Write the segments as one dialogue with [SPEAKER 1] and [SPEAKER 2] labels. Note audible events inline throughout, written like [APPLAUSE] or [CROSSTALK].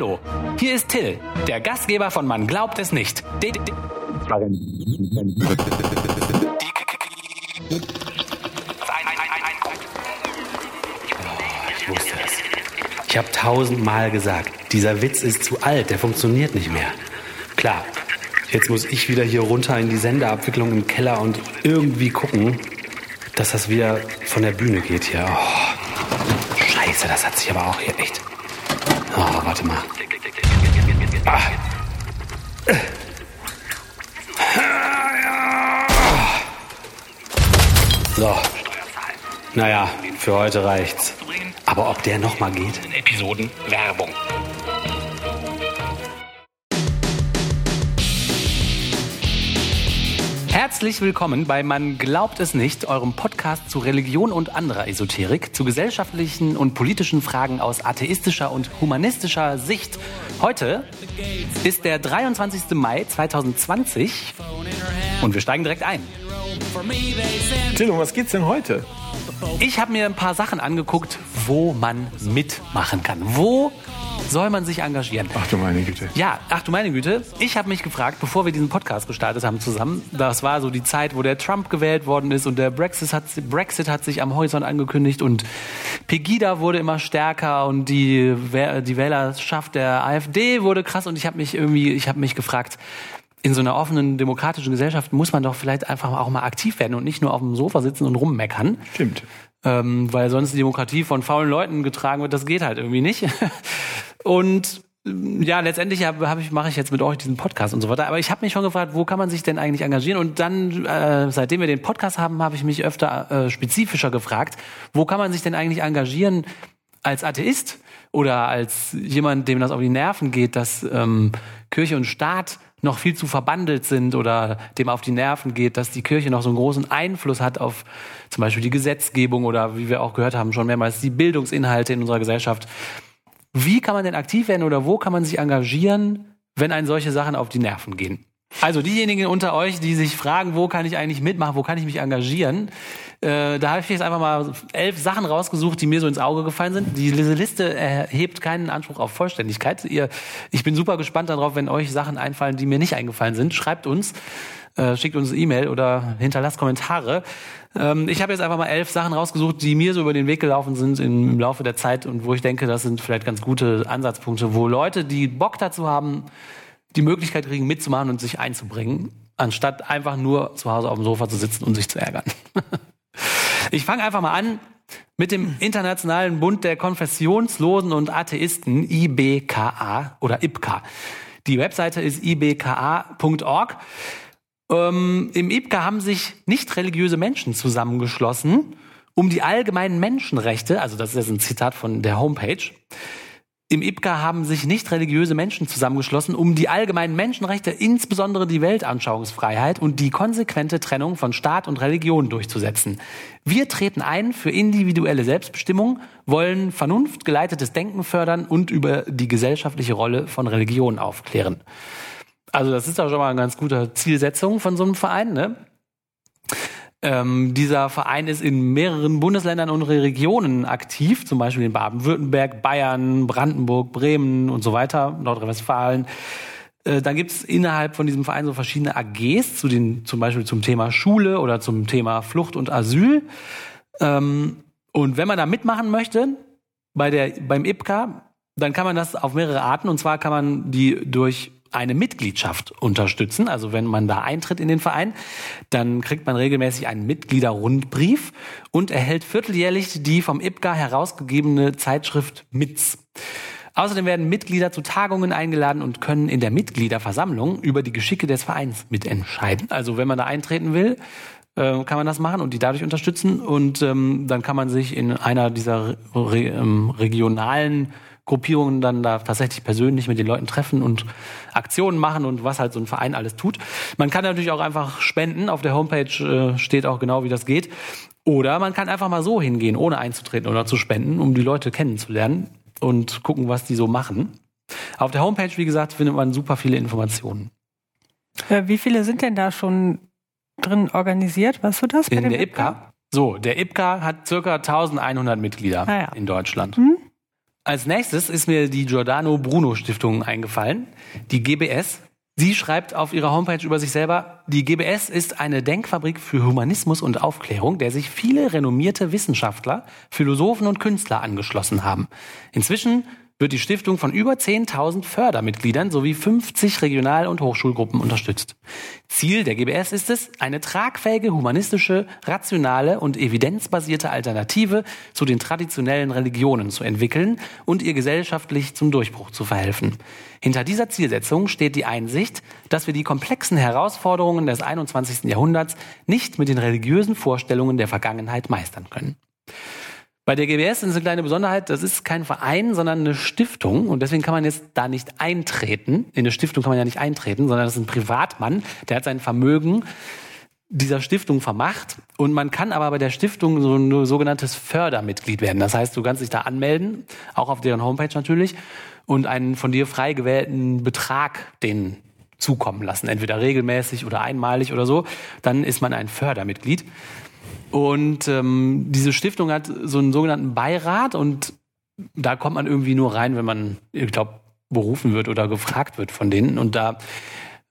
[SPEAKER 1] Hallo, hier ist Till, der Gastgeber von Man glaubt es nicht. Ich wusste es. Ich habe tausendmal gesagt, dieser Witz ist zu alt, der funktioniert nicht mehr. Klar, jetzt muss ich wieder hier runter in die Sendeabwicklung im Keller und irgendwie gucken, dass das wieder von der Bühne geht hier. Oh, scheiße, das hat sich aber auch hier echt... Oh, warte mal. Ah. So. Naja, für heute reicht's. Aber ob der nochmal geht? Episoden Werbung. Herzlich willkommen bei Man glaubt es nicht, eurem Podcast zu Religion und anderer Esoterik, zu gesellschaftlichen und politischen Fragen aus atheistischer und humanistischer Sicht. Heute ist der 23. Mai 2020 und wir steigen direkt ein.
[SPEAKER 2] Till, um was geht's denn heute?
[SPEAKER 1] Ich habe mir ein paar Sachen angeguckt, wo man mitmachen kann. Wo soll man sich engagieren?
[SPEAKER 2] Ach du meine Güte.
[SPEAKER 1] Ja, ach du meine Güte. Ich habe mich gefragt, bevor wir diesen Podcast gestartet haben zusammen, das war so die Zeit, wo der Trump gewählt worden ist und der Brexit hat, Brexit hat sich am Horizont angekündigt und Pegida wurde immer stärker und die, die Wählerschaft der AfD wurde krass und ich habe mich irgendwie, ich habe mich gefragt, in so einer offenen demokratischen Gesellschaft muss man doch vielleicht einfach auch mal aktiv werden und nicht nur auf dem Sofa sitzen und rummeckern.
[SPEAKER 2] Stimmt.
[SPEAKER 1] Ähm, weil sonst die Demokratie von faulen Leuten getragen wird, das geht halt irgendwie nicht. [LAUGHS] Und ja, letztendlich hab, hab ich, mache ich jetzt mit euch diesen Podcast und so weiter. Aber ich habe mich schon gefragt, wo kann man sich denn eigentlich engagieren? Und dann, äh, seitdem wir den Podcast haben, habe ich mich öfter äh, spezifischer gefragt, wo kann man sich denn eigentlich engagieren als Atheist oder als jemand, dem das auf die Nerven geht, dass ähm, Kirche und Staat noch viel zu verbandelt sind oder dem auf die Nerven geht, dass die Kirche noch so einen großen Einfluss hat auf zum Beispiel die Gesetzgebung oder wie wir auch gehört haben schon mehrmals die Bildungsinhalte in unserer Gesellschaft. Wie kann man denn aktiv werden oder wo kann man sich engagieren, wenn einen solche Sachen auf die Nerven gehen? Also diejenigen unter euch, die sich fragen, wo kann ich eigentlich mitmachen, wo kann ich mich engagieren, äh, da habe ich jetzt einfach mal elf Sachen rausgesucht, die mir so ins Auge gefallen sind. Diese Liste erhebt keinen Anspruch auf Vollständigkeit. Ihr, ich bin super gespannt darauf, wenn euch Sachen einfallen, die mir nicht eingefallen sind. Schreibt uns, äh, schickt uns E-Mail oder hinterlasst Kommentare. Ähm, ich habe jetzt einfach mal elf Sachen rausgesucht, die mir so über den Weg gelaufen sind im Laufe der Zeit und wo ich denke, das sind vielleicht ganz gute Ansatzpunkte, wo Leute, die Bock dazu haben, die Möglichkeit kriegen, mitzumachen und sich einzubringen, anstatt einfach nur zu Hause auf dem Sofa zu sitzen und sich zu ärgern. [LAUGHS] ich fange einfach mal an mit dem Internationalen Bund der Konfessionslosen und Atheisten, IBKA oder IBKA. Die Webseite ist ibka.org. Ähm, Im IBKA haben sich nicht religiöse Menschen zusammengeschlossen, um die allgemeinen Menschenrechte, also das ist jetzt ein Zitat von der Homepage, im IPCA haben sich nicht religiöse Menschen zusammengeschlossen, um die allgemeinen Menschenrechte, insbesondere die Weltanschauungsfreiheit und die konsequente Trennung von Staat und Religion durchzusetzen. Wir treten ein für individuelle Selbstbestimmung, wollen vernunftgeleitetes Denken fördern und über die gesellschaftliche Rolle von Religion aufklären. Also das ist doch schon mal eine ganz gute Zielsetzung von so einem Verein, ne? Ähm, dieser Verein ist in mehreren Bundesländern und Regionen aktiv, zum Beispiel in Baden-Württemberg, Bayern, Brandenburg, Bremen und so weiter, Nordrhein-Westfalen. Äh, dann gibt es innerhalb von diesem Verein so verschiedene AGs, zu den, zum Beispiel zum Thema Schule oder zum Thema Flucht und Asyl. Ähm, und wenn man da mitmachen möchte, bei der, beim IPCA, dann kann man das auf mehrere Arten. Und zwar kann man die durch eine Mitgliedschaft unterstützen. Also wenn man da eintritt in den Verein, dann kriegt man regelmäßig einen Mitgliederrundbrief und erhält vierteljährlich die vom IPGA herausgegebene Zeitschrift MITS. Außerdem werden Mitglieder zu Tagungen eingeladen und können in der Mitgliederversammlung über die Geschicke des Vereins mitentscheiden. Also wenn man da eintreten will, äh, kann man das machen und die dadurch unterstützen. Und ähm, dann kann man sich in einer dieser re ähm, regionalen Gruppierungen dann da tatsächlich persönlich mit den Leuten treffen und Aktionen machen und was halt so ein Verein alles tut. Man kann natürlich auch einfach spenden. Auf der Homepage äh, steht auch genau, wie das geht. Oder man kann einfach mal so hingehen, ohne einzutreten oder zu spenden, um die Leute kennenzulernen und gucken, was die so machen. Auf der Homepage, wie gesagt, findet man super viele Informationen.
[SPEAKER 3] Äh, wie viele sind denn da schon drin organisiert? Weißt du das?
[SPEAKER 1] In der IPCA? So, der IPCA hat circa 1100 Mitglieder
[SPEAKER 3] ah, ja.
[SPEAKER 1] in Deutschland.
[SPEAKER 3] Hm?
[SPEAKER 1] Als nächstes ist mir die Giordano Bruno Stiftung eingefallen, die GBS. Sie schreibt auf ihrer Homepage über sich selber, die GBS ist eine Denkfabrik für Humanismus und Aufklärung, der sich viele renommierte Wissenschaftler, Philosophen und Künstler angeschlossen haben. Inzwischen wird die Stiftung von über 10.000 Fördermitgliedern sowie 50 Regional- und Hochschulgruppen unterstützt. Ziel der GBS ist es, eine tragfähige, humanistische, rationale und evidenzbasierte Alternative zu den traditionellen Religionen zu entwickeln und ihr gesellschaftlich zum Durchbruch zu verhelfen. Hinter dieser Zielsetzung steht die Einsicht, dass wir die komplexen Herausforderungen des 21. Jahrhunderts nicht mit den religiösen Vorstellungen der Vergangenheit meistern können. Bei der GBS ist eine kleine Besonderheit, das ist kein Verein, sondern eine Stiftung und deswegen kann man jetzt da nicht eintreten. In eine Stiftung kann man ja nicht eintreten, sondern das ist ein Privatmann, der hat sein Vermögen dieser Stiftung vermacht und man kann aber bei der Stiftung so ein sogenanntes Fördermitglied werden. Das heißt, du kannst dich da anmelden, auch auf deren Homepage natürlich, und einen von dir frei gewählten Betrag den zukommen lassen, entweder regelmäßig oder einmalig oder so. Dann ist man ein Fördermitglied. Und ähm, diese Stiftung hat so einen sogenannten Beirat und da kommt man irgendwie nur rein, wenn man, ich glaube, berufen wird oder gefragt wird von denen. Und da,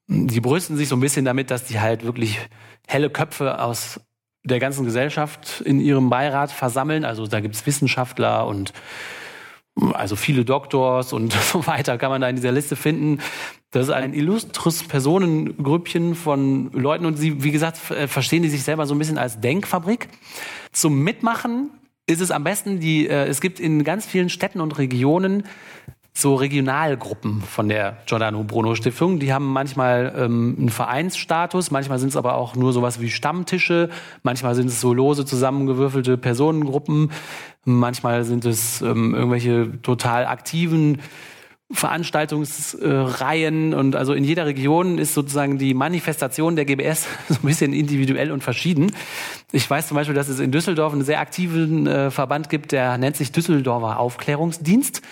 [SPEAKER 1] sie brüsten sich so ein bisschen damit, dass die halt wirklich helle Köpfe aus der ganzen Gesellschaft in ihrem Beirat versammeln. Also da gibt's Wissenschaftler und also viele Doktors und [LAUGHS] so weiter kann man da in dieser Liste finden. Das ist ein illustres Personengrüppchen von Leuten und sie, wie gesagt, äh, verstehen die sich selber so ein bisschen als Denkfabrik. Zum Mitmachen ist es am besten, die, äh, es gibt in ganz vielen Städten und Regionen so Regionalgruppen von der Giordano Bruno Stiftung. Die haben manchmal ähm, einen Vereinsstatus, manchmal sind es aber auch nur sowas wie Stammtische, manchmal sind es so lose zusammengewürfelte Personengruppen, manchmal sind es ähm, irgendwelche total aktiven Veranstaltungsreihen und also in jeder Region ist sozusagen die Manifestation der GBS [LAUGHS] so ein bisschen individuell und verschieden. Ich weiß zum Beispiel, dass es in Düsseldorf einen sehr aktiven äh, Verband gibt, der nennt sich Düsseldorfer Aufklärungsdienst.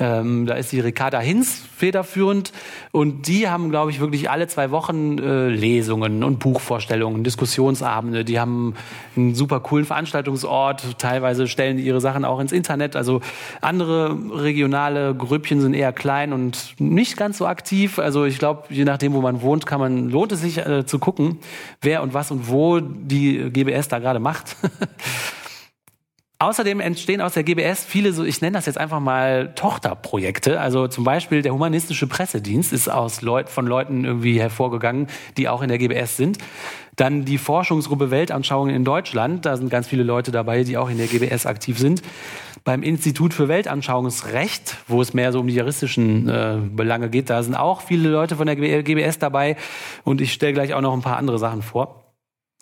[SPEAKER 1] Ähm, da ist die Ricarda Hinz federführend und die haben, glaube ich, wirklich alle zwei Wochen äh, Lesungen und Buchvorstellungen, Diskussionsabende. Die haben einen super coolen Veranstaltungsort. Teilweise stellen die ihre Sachen auch ins Internet. Also andere regionale Grüppchen sind eher klein und nicht ganz so aktiv. Also ich glaube, je nachdem, wo man wohnt, kann man lohnt es sich äh, zu gucken, wer und was und wo die GBS da gerade macht. [LAUGHS] Außerdem entstehen aus der GBS viele, so ich nenne das jetzt einfach mal Tochterprojekte. Also zum Beispiel der humanistische Pressedienst ist aus Leut, von Leuten irgendwie hervorgegangen, die auch in der GBS sind. Dann die Forschungsgruppe Weltanschauungen in Deutschland. Da sind ganz viele Leute dabei, die auch in der GBS aktiv sind. Beim Institut für Weltanschauungsrecht, wo es mehr so um die juristischen äh, Belange geht, da sind auch viele Leute von der GBS dabei. Und ich stelle gleich auch noch ein paar andere Sachen vor,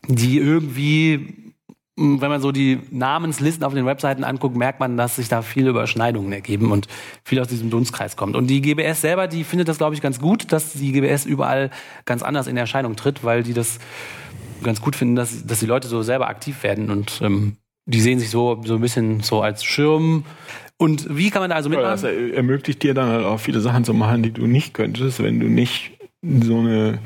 [SPEAKER 1] die irgendwie wenn man so die Namenslisten auf den Webseiten anguckt, merkt man, dass sich da viele Überschneidungen ergeben und viel aus diesem Dunstkreis kommt. Und die GBS selber, die findet das, glaube ich, ganz gut, dass die GBS überall ganz anders in Erscheinung tritt, weil die das ganz gut finden, dass, dass die Leute so selber aktiv werden und ähm, die sehen sich so, so ein bisschen so als Schirm. Und wie kann man da also mitmachen?
[SPEAKER 2] Ja, das ermöglicht dir dann halt auch viele Sachen zu machen, die du nicht könntest, wenn du nicht so eine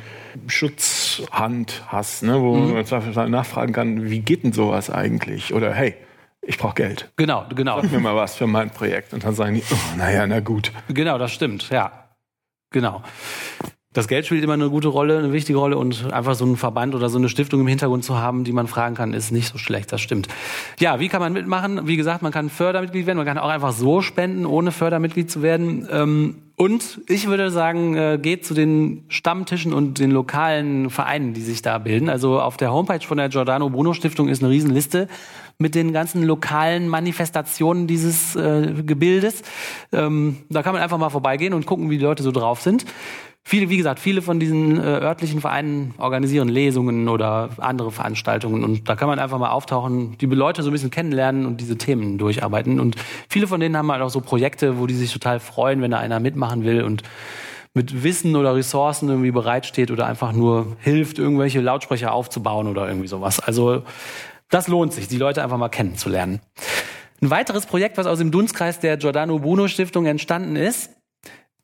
[SPEAKER 2] Schutzhand hast, ne, wo mhm. man nachfragen kann, wie geht denn sowas eigentlich? Oder hey, ich brauche Geld.
[SPEAKER 1] Genau, genau.
[SPEAKER 2] Sag mir mal was für mein Projekt. Und dann sagen die, oh, naja, na gut.
[SPEAKER 1] Genau, das stimmt, ja. Genau das Geld spielt immer eine gute Rolle, eine wichtige Rolle und einfach so einen Verband oder so eine Stiftung im Hintergrund zu haben, die man fragen kann, ist nicht so schlecht, das stimmt. Ja, wie kann man mitmachen? Wie gesagt, man kann Fördermitglied werden, man kann auch einfach so spenden, ohne Fördermitglied zu werden. Ähm, und ich würde sagen, äh, geht zu den Stammtischen und den lokalen Vereinen, die sich da bilden. Also auf der Homepage von der Giordano Bruno Stiftung ist eine Riesenliste mit den ganzen lokalen Manifestationen dieses äh, Gebildes. Ähm, da kann man einfach mal vorbeigehen und gucken, wie die Leute so drauf sind. Viele, wie gesagt, viele von diesen äh, örtlichen Vereinen organisieren Lesungen oder andere Veranstaltungen und da kann man einfach mal auftauchen, die Leute so ein bisschen kennenlernen und diese Themen durcharbeiten. Und viele von denen haben halt auch so Projekte, wo die sich total freuen, wenn da einer mitmachen will und mit Wissen oder Ressourcen irgendwie bereitsteht oder einfach nur hilft, irgendwelche Lautsprecher aufzubauen oder irgendwie sowas. Also das lohnt sich, die Leute einfach mal kennenzulernen. Ein weiteres Projekt, was aus dem Dunstkreis der Giordano Bruno Stiftung entstanden ist,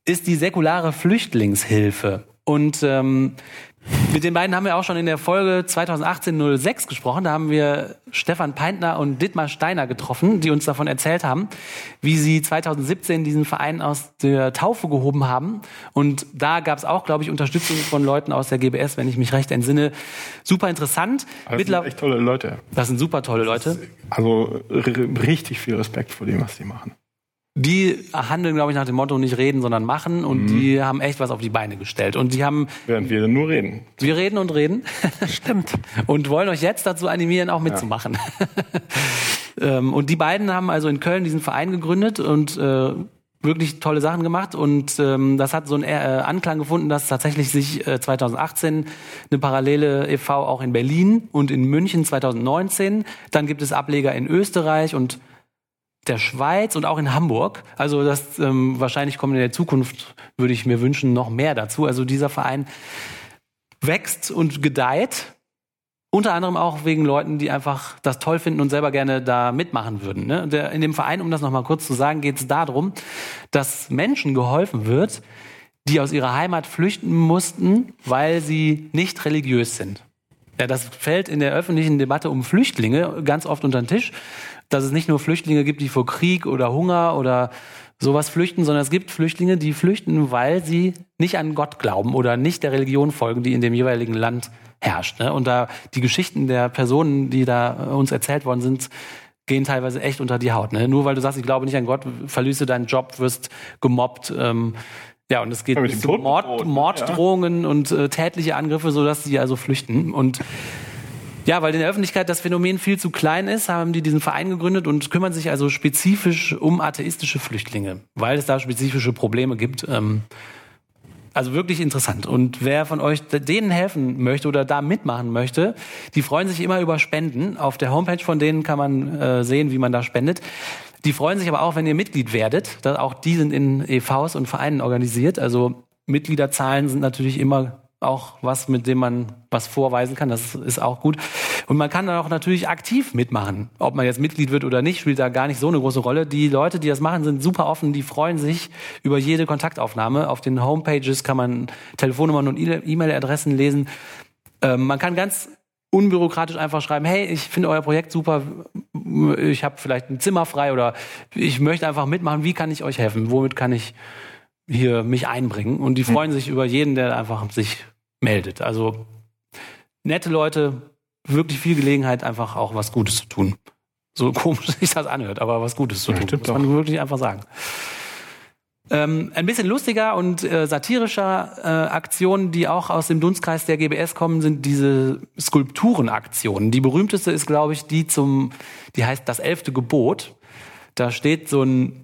[SPEAKER 1] ist die säkulare Flüchtlingshilfe. Und ähm, mit den beiden haben wir auch schon in der Folge 2018-06 gesprochen. Da haben wir Stefan Peintner und Dittmar Steiner getroffen, die uns davon erzählt haben, wie sie 2017 diesen Verein aus der Taufe gehoben haben. Und da gab es auch, glaube ich, Unterstützung von Leuten aus der GBS, wenn ich mich recht entsinne. Super interessant.
[SPEAKER 2] Das sind echt tolle Leute.
[SPEAKER 1] Das sind super tolle Leute.
[SPEAKER 2] Also richtig viel Respekt vor dem, was die machen
[SPEAKER 1] die handeln, glaube ich, nach dem Motto nicht reden, sondern machen und mhm. die haben echt was auf die Beine gestellt. Und die haben.
[SPEAKER 2] Während wir nur reden.
[SPEAKER 1] Wir reden und reden. Stimmt. [LAUGHS] und wollen euch jetzt dazu animieren, auch mitzumachen. Ja. [LAUGHS] ähm, und die beiden haben also in Köln diesen Verein gegründet und äh, wirklich tolle Sachen gemacht und ähm, das hat so einen äh, Anklang gefunden, dass tatsächlich sich äh, 2018 eine parallele e.V. auch in Berlin und in München 2019. Dann gibt es Ableger in Österreich und der Schweiz und auch in Hamburg. Also das ähm, wahrscheinlich kommen in der Zukunft, würde ich mir wünschen, noch mehr dazu. Also dieser Verein wächst und gedeiht. Unter anderem auch wegen Leuten, die einfach das toll finden und selber gerne da mitmachen würden. Ne? Der, in dem Verein, um das nochmal kurz zu sagen, geht es darum, dass Menschen geholfen wird, die aus ihrer Heimat flüchten mussten, weil sie nicht religiös sind. Ja, das fällt in der öffentlichen Debatte um Flüchtlinge ganz oft unter den Tisch dass es nicht nur Flüchtlinge gibt, die vor Krieg oder Hunger oder sowas flüchten, sondern es gibt Flüchtlinge, die flüchten, weil sie nicht an Gott glauben oder nicht der Religion folgen, die in dem jeweiligen Land herrscht. Ne? Und da die Geschichten der Personen, die da uns erzählt worden sind, gehen teilweise echt unter die Haut. Ne? Nur weil du sagst, ich glaube nicht an Gott, verlierst du deinen Job, wirst gemobbt. Ähm, ja, und es geht bis zu Mord, Morddrohungen ja. und äh, tätliche Angriffe, sodass sie also flüchten. Und ja, weil in der Öffentlichkeit das Phänomen viel zu klein ist, haben die diesen Verein gegründet und kümmern sich also spezifisch um atheistische Flüchtlinge, weil es da spezifische Probleme gibt. Ähm, also wirklich interessant. Und wer von euch denen helfen möchte oder da mitmachen möchte, die freuen sich immer über Spenden. Auf der Homepage von denen kann man äh, sehen, wie man da spendet. Die freuen sich aber auch, wenn ihr Mitglied werdet. auch die sind in EVs und Vereinen organisiert. Also Mitgliederzahlen sind natürlich immer auch was, mit dem man was vorweisen kann. Das ist auch gut. Und man kann dann auch natürlich aktiv mitmachen. Ob man jetzt Mitglied wird oder nicht, spielt da gar nicht so eine große Rolle. Die Leute, die das machen, sind super offen. Die freuen sich über jede Kontaktaufnahme. Auf den Homepages kann man Telefonnummern und E-Mail-Adressen lesen. Ähm, man kann ganz unbürokratisch einfach schreiben, hey, ich finde euer Projekt super, ich habe vielleicht ein Zimmer frei oder ich möchte einfach mitmachen, wie kann ich euch helfen? Womit kann ich hier mich einbringen? Und die hm. freuen sich über jeden, der einfach sich meldet. Also nette Leute, wirklich viel Gelegenheit, einfach auch was Gutes zu tun. So [LAUGHS] komisch sich das anhört, aber was Gutes zu tun, ja, muss man doch. wirklich einfach sagen. Ähm, ein bisschen lustiger und äh, satirischer äh, Aktionen, die auch aus dem Dunstkreis der GBS kommen, sind diese Skulpturenaktionen. Die berühmteste ist, glaube ich, die zum, die heißt das elfte Gebot. Da steht so ein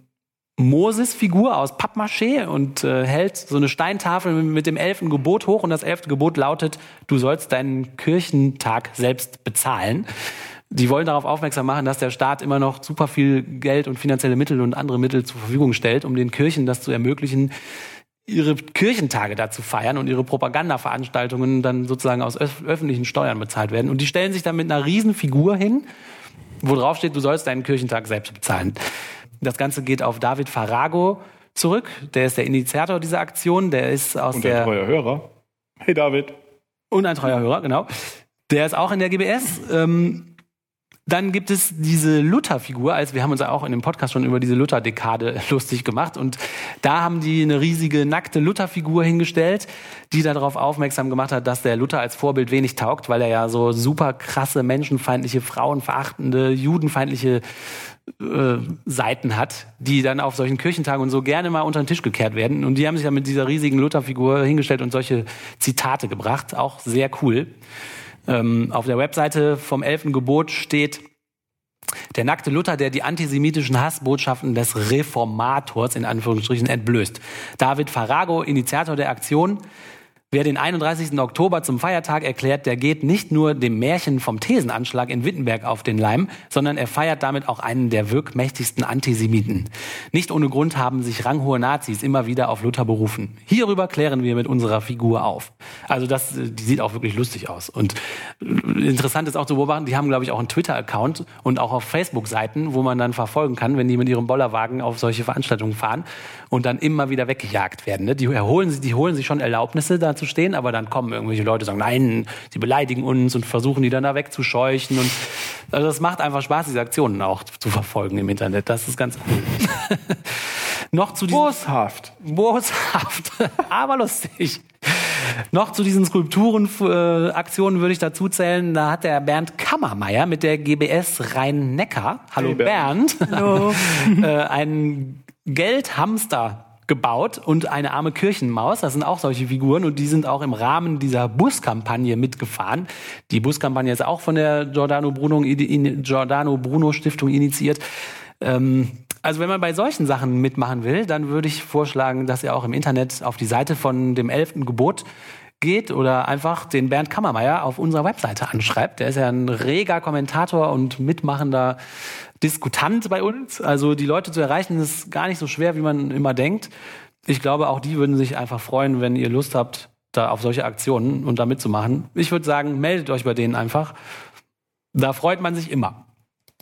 [SPEAKER 1] Moses-Figur aus Pappmaché und äh, hält so eine Steintafel mit dem elften Gebot hoch und das elfte Gebot lautet, du sollst deinen Kirchentag selbst bezahlen. Die wollen darauf aufmerksam machen, dass der Staat immer noch super viel Geld und finanzielle Mittel und andere Mittel zur Verfügung stellt, um den Kirchen das zu ermöglichen, ihre Kirchentage da zu feiern und ihre Propagandaveranstaltungen dann sozusagen aus öf öffentlichen Steuern bezahlt werden. Und die stellen sich dann mit einer riesen Figur hin, wo drauf steht, du sollst deinen Kirchentag selbst bezahlen. Das Ganze geht auf David Farago zurück. Der ist der Initiator dieser Aktion. Der ist aus
[SPEAKER 2] Und
[SPEAKER 1] der.
[SPEAKER 2] ein treuer Hörer. Hey David.
[SPEAKER 1] Und ein treuer Hörer, genau. Der ist auch in der GBS. Ähm, dann gibt es diese Luther-Figur, als wir haben uns ja auch in dem Podcast schon über diese Luther-Dekade [LAUGHS] lustig gemacht und da haben die eine riesige nackte Luther-Figur hingestellt, die darauf aufmerksam gemacht hat, dass der Luther als Vorbild wenig taugt, weil er ja so super krasse, menschenfeindliche, frauenverachtende, judenfeindliche äh, Seiten hat, die dann auf solchen Kirchentagen und so gerne mal unter den Tisch gekehrt werden. Und die haben sich dann mit dieser riesigen Luther-Figur hingestellt und solche Zitate gebracht. Auch sehr cool. Ähm, auf der Webseite vom elften Gebot steht, der nackte Luther, der die antisemitischen Hassbotschaften des Reformators in Anführungsstrichen entblößt. David Farago, Initiator der Aktion, Wer den 31. Oktober zum Feiertag erklärt, der geht nicht nur dem Märchen vom Thesenanschlag in Wittenberg auf den Leim, sondern er feiert damit auch einen der wirkmächtigsten Antisemiten. Nicht ohne Grund haben sich ranghohe Nazis immer wieder auf Luther berufen. Hierüber klären wir mit unserer Figur auf. Also das, die sieht auch wirklich lustig aus. Und interessant ist auch zu beobachten, die haben, glaube ich, auch einen Twitter-Account und auch auf Facebook-Seiten, wo man dann verfolgen kann, wenn die mit ihrem Bollerwagen auf solche Veranstaltungen fahren und dann immer wieder weggejagt werden. Ne? Die, erholen, die holen sich schon Erlaubnisse, da zu stehen, aber dann kommen irgendwelche Leute und sagen, nein, sie beleidigen uns und versuchen die dann da wegzuscheuchen. Und also das macht einfach Spaß, diese Aktionen auch zu verfolgen im Internet. Das ist ganz cool. [LAUGHS] Noch zu diesen,
[SPEAKER 2] Boshaft.
[SPEAKER 1] Boshaft, [LAUGHS] aber lustig. Noch zu diesen Skulpturenaktionen würde ich dazu zählen, da hat der Bernd Kammermeier mit der GBS Rhein-Neckar, hallo
[SPEAKER 2] Hey, Bernd.
[SPEAKER 1] Bernd,
[SPEAKER 3] Hallo. [LAUGHS]
[SPEAKER 1] äh, einen Geldhamster gebaut und eine arme Kirchenmaus. Das sind auch solche Figuren und die sind auch im Rahmen dieser Buskampagne mitgefahren. Die Buskampagne ist auch von der Giordano Bruno, Giordano Bruno Stiftung initiiert. Ähm, also wenn man bei solchen Sachen mitmachen will, dann würde ich vorschlagen, dass ihr auch im Internet auf die Seite von dem elften Gebot geht oder einfach den Bernd Kammermeier auf unserer Webseite anschreibt. Der ist ja ein reger Kommentator und mitmachender Diskutant bei uns. Also die Leute zu erreichen ist gar nicht so schwer, wie man immer denkt. Ich glaube, auch die würden sich einfach freuen, wenn ihr Lust habt, da auf solche Aktionen und da mitzumachen. Ich würde sagen, meldet euch bei denen einfach. Da freut man sich immer.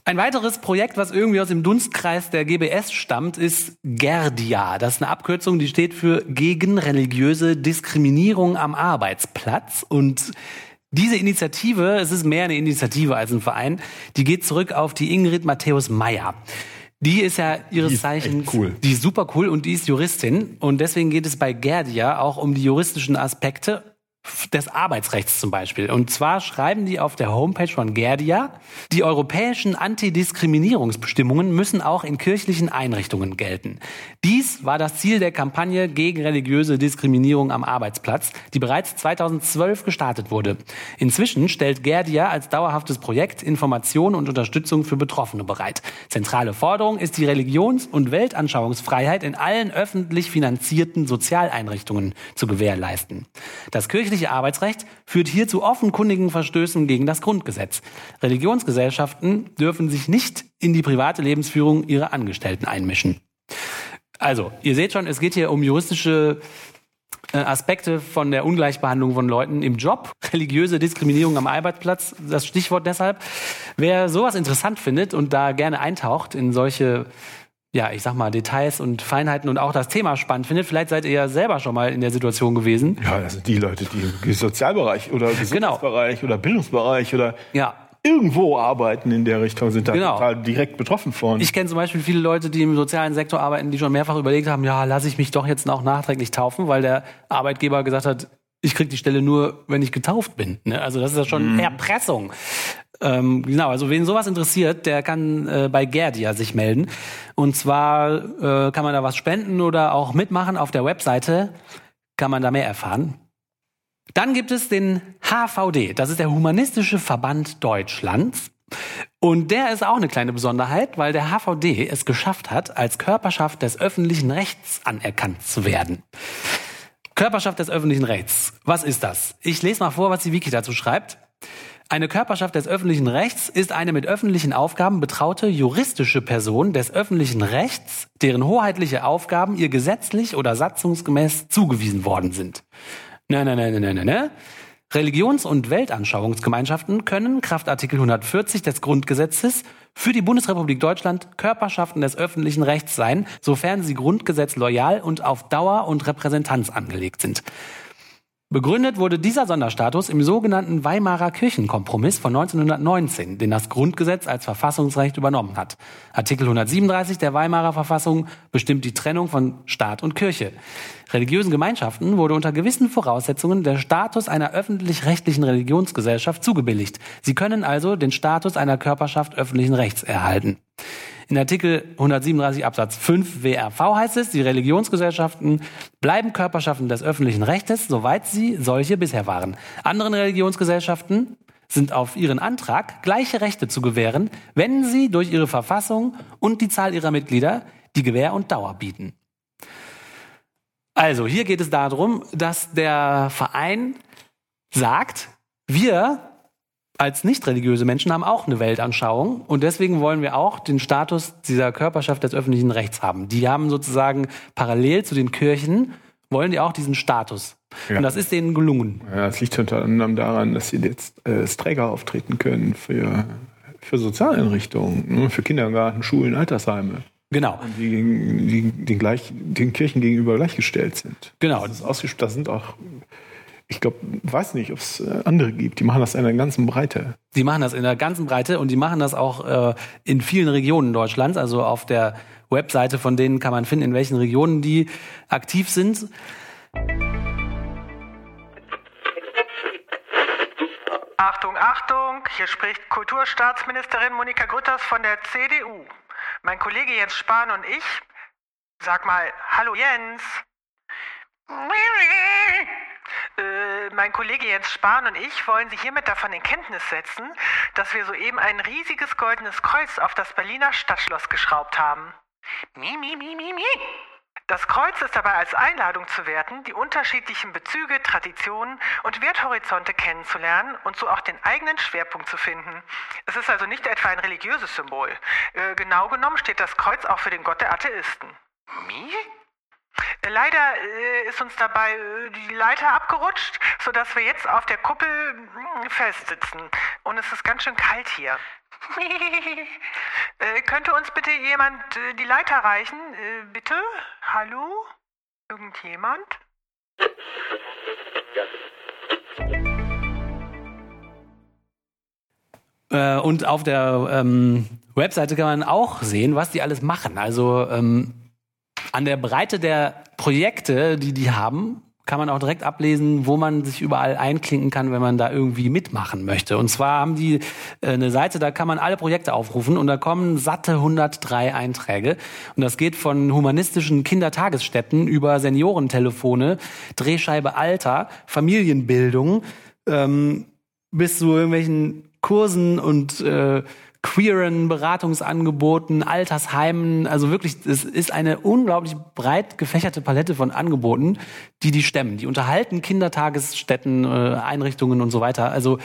[SPEAKER 1] Ein weiteres Projekt, was irgendwie aus dem Dunstkreis der GBS stammt, ist GERDIA. Das ist eine Abkürzung, die steht für gegen religiöse Diskriminierung am Arbeitsplatz. Und diese Initiative, es ist mehr eine Initiative als ein Verein, die geht zurück auf die Ingrid Matthäus Meyer. Die ist ja ihres
[SPEAKER 2] Die
[SPEAKER 1] Zeichens,
[SPEAKER 2] cool.
[SPEAKER 1] die ist super cool und die ist Juristin. Und deswegen geht es bei Gerdia auch um die juristischen Aspekte des Arbeitsrechts zum Beispiel. Und zwar schreiben die auf der Homepage von Gerdia, die europäischen Antidiskriminierungsbestimmungen müssen auch in kirchlichen Einrichtungen gelten. Dies war das Ziel der Kampagne gegen religiöse Diskriminierung am Arbeitsplatz, die bereits 2012 gestartet wurde. Inzwischen stellt Gerdia als dauerhaftes Projekt Informationen und Unterstützung für Betroffene bereit. Zentrale Forderung ist die Religions- und Weltanschauungsfreiheit in allen öffentlich finanzierten Sozialeinrichtungen zu gewährleisten. Das kirchliche Arbeitsrecht führt hier zu offenkundigen Verstößen gegen das Grundgesetz. Religionsgesellschaften dürfen sich nicht in die private Lebensführung ihrer Angestellten einmischen. Also, ihr seht schon, es geht hier um juristische äh, Aspekte von der Ungleichbehandlung von Leuten im Job, religiöse Diskriminierung am Arbeitsplatz, das Stichwort deshalb. Wer sowas interessant findet und da gerne eintaucht in solche ja, ich sag mal, Details und Feinheiten und auch das Thema spannend findet. Vielleicht seid ihr ja selber schon mal in der Situation gewesen.
[SPEAKER 2] Ja, das sind die Leute, die im Sozialbereich oder Gesundheitsbereich oder Bildungsbereich oder
[SPEAKER 1] Ja.
[SPEAKER 2] irgendwo arbeiten in der Richtung, sind da
[SPEAKER 1] Genau.
[SPEAKER 2] total direkt betroffen von.
[SPEAKER 1] Ich kenne zum Beispiel viele Leute, die im sozialen Sektor arbeiten, die schon mehrfach überlegt haben, ja, lasse ich mich doch jetzt auch nachträglich taufen, weil der Arbeitgeber gesagt hat, ich krieg die Stelle nur, wenn ich getauft bin. Ne? Also das ist ja schon Erpressung. Ähm, genau, also wen sowas interessiert, der kann äh, bei Gerdia sich melden. Und zwar äh, kann man da was spenden oder auch mitmachen. Auf der Webseite kann man da mehr erfahren. Dann gibt es den HVD, das ist der Humanistische Verband Deutschlands. Und der ist auch eine kleine Besonderheit, weil der HVD es geschafft hat, als Körperschaft des öffentlichen Rechts anerkannt zu werden. Körperschaft des öffentlichen Rechts. Was ist das? Ich lese mal vor, was die Wiki dazu schreibt. Eine Körperschaft des öffentlichen Rechts ist eine mit öffentlichen Aufgaben betraute juristische Person des öffentlichen Rechts, deren hoheitliche Aufgaben ihr gesetzlich oder satzungsgemäß zugewiesen worden sind. Ne, ne, ne, ne, ne, ne, ne. Religions- und Weltanschauungsgemeinschaften können Kraft Artikel 140 des Grundgesetzes für die Bundesrepublik Deutschland Körperschaften des öffentlichen Rechts sein, sofern sie Grundgesetz loyal und auf Dauer und Repräsentanz angelegt sind. Begründet wurde dieser Sonderstatus im sogenannten Weimarer Kirchenkompromiss von 1919, den das Grundgesetz als Verfassungsrecht übernommen hat. Artikel 137 der Weimarer Verfassung bestimmt die Trennung von Staat und Kirche. Religiösen Gemeinschaften wurde unter gewissen Voraussetzungen der Status einer öffentlich-rechtlichen Religionsgesellschaft zugebilligt. Sie können also den Status einer Körperschaft öffentlichen Rechts erhalten. In Artikel 137 Absatz 5 WRV heißt es, die Religionsgesellschaften bleiben Körperschaften des öffentlichen Rechtes, soweit sie solche bisher waren. Anderen Religionsgesellschaften sind auf ihren Antrag gleiche Rechte zu gewähren, wenn sie durch ihre Verfassung und die Zahl ihrer Mitglieder die Gewähr und Dauer bieten. Also, hier geht es darum, dass der Verein sagt, wir als nicht religiöse Menschen haben auch eine Weltanschauung und deswegen wollen wir auch den Status dieser Körperschaft des öffentlichen Rechts haben. Die haben sozusagen parallel zu den Kirchen wollen die auch diesen Status.
[SPEAKER 2] Ja.
[SPEAKER 1] Und das ist denen gelungen.
[SPEAKER 2] Ja, das liegt unter anderem daran, dass sie jetzt äh, als Träger auftreten können für, für Sozialeinrichtungen, ne, für Kindergarten, Schulen, Altersheime,
[SPEAKER 1] Genau.
[SPEAKER 2] die, die den, gleich, den Kirchen gegenüber gleichgestellt sind.
[SPEAKER 1] Genau.
[SPEAKER 2] Das, das sind auch ich glaube, weiß nicht, ob es äh, andere gibt. Die machen das in der ganzen Breite.
[SPEAKER 1] Die machen das in der ganzen Breite und die machen das auch äh, in vielen Regionen Deutschlands. Also auf der Webseite von denen kann man finden, in welchen Regionen die aktiv sind.
[SPEAKER 4] Achtung, Achtung, hier spricht Kulturstaatsministerin Monika Grütters von der CDU. Mein Kollege Jens Spahn und ich, sag mal, hallo Jens. Äh, mein Kollege Jens Spahn und ich wollen Sie hiermit davon in Kenntnis setzen, dass wir soeben ein riesiges goldenes Kreuz auf das Berliner Stadtschloss geschraubt haben. Mi, mi, mi, mi, mi. Das Kreuz ist dabei als Einladung zu werten, die unterschiedlichen Bezüge, Traditionen und Werthorizonte kennenzulernen und so auch den eigenen Schwerpunkt zu finden. Es ist also nicht etwa ein religiöses Symbol. Äh, genau genommen steht das Kreuz auch für den Gott der Atheisten. Mi? Äh, Leider äh, ist uns dabei äh, die Leiter abgerutscht, sodass wir jetzt auf der Kuppel mm, festsitzen. Und es ist ganz schön kalt hier. [LAUGHS] äh, könnte uns bitte jemand die Leiter reichen? Äh, bitte? Hallo? Irgendjemand?
[SPEAKER 1] Äh, und auf der ähm, Webseite kann man auch sehen, was die alles machen. Also ähm, an der Breite der Projekte, die die haben, kann man auch direkt ablesen, wo man sich überall einklinken kann, wenn man da irgendwie mitmachen möchte. Und zwar haben die äh, eine Seite, da kann man alle Projekte aufrufen und da kommen satte 103 Einträge. Und das geht von humanistischen Kindertagesstätten über Seniorentelefone, Drehscheibe Alter, Familienbildung, ähm, bis zu irgendwelchen Kursen und äh, queeren Beratungsangeboten, Altersheimen. Also wirklich, es ist eine unglaublich breit gefächerte Palette von Angeboten, die die stemmen. Die unterhalten Kindertagesstätten, äh, Einrichtungen und so weiter. Also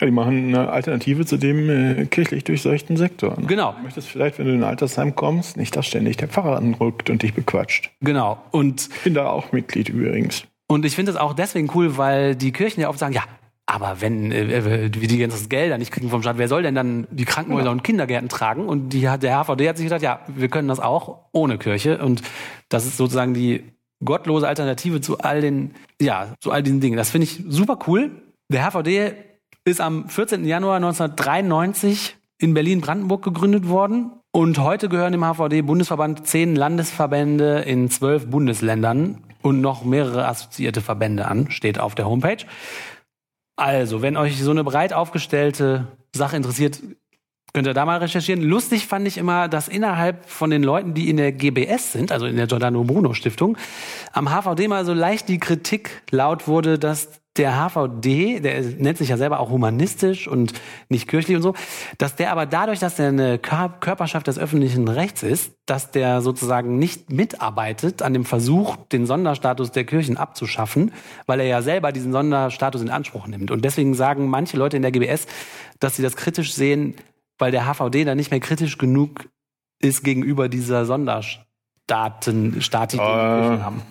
[SPEAKER 2] Ja, die machen eine Alternative zu dem äh, kirchlich durchseuchten Sektor. ne?
[SPEAKER 1] Genau.
[SPEAKER 2] Du möchtest vielleicht, wenn du in ein Altersheim kommst, nicht, dass ständig der Pfarrer anrückt und dich bequatscht.
[SPEAKER 1] genau. Und
[SPEAKER 2] Ich bin da auch Mitglied übrigens.
[SPEAKER 1] Und ich finde das auch deswegen cool, weil die Kirchen ja oft sagen, ja, aber wenn äh, wie die ganzen Gelder nicht kriegen vom Staat, wer soll denn dann die Krankenhäuser und Kindergärten tragen? Und die hat der HVD hat sich gedacht, ja, wir können das auch ohne Kirche. Und das ist sozusagen die gottlose Alternative zu all den, ja, zu all diesen Dingen. Das finde ich super cool. Der HVD ist am 14. Januar 1993 in Berlin-Brandenburg gegründet worden. Und heute gehören dem HVD-Bundesverband zehn Landesverbände in zwölf Bundesländern und noch mehrere assoziierte Verbände an, steht auf der Homepage. Also, wenn euch so eine breit aufgestellte Sache interessiert, könnt ihr da mal recherchieren. Lustig fand ich immer, dass innerhalb von den Leuten, die in der GBS sind, also in der Giordano Bruno Stiftung, am HVD mal so leicht die Kritik laut wurde, dass der HVD, der nennt sich ja selber auch humanistisch und nicht kirchlich und so, dass der aber dadurch, dass der eine Kör- Körperschaft des öffentlichen Rechts ist, dass der sozusagen nicht mitarbeitet an dem Versuch, den Sonderstatus der Kirchen abzuschaffen, weil er ja selber diesen Sonderstatus in Anspruch nimmt. Und deswegen sagen manche Leute in der GBS, dass sie das kritisch sehen, weil der HVD da nicht mehr kritisch genug ist gegenüber dieser Sonderstaaten, Statik, die die. Kirchen haben.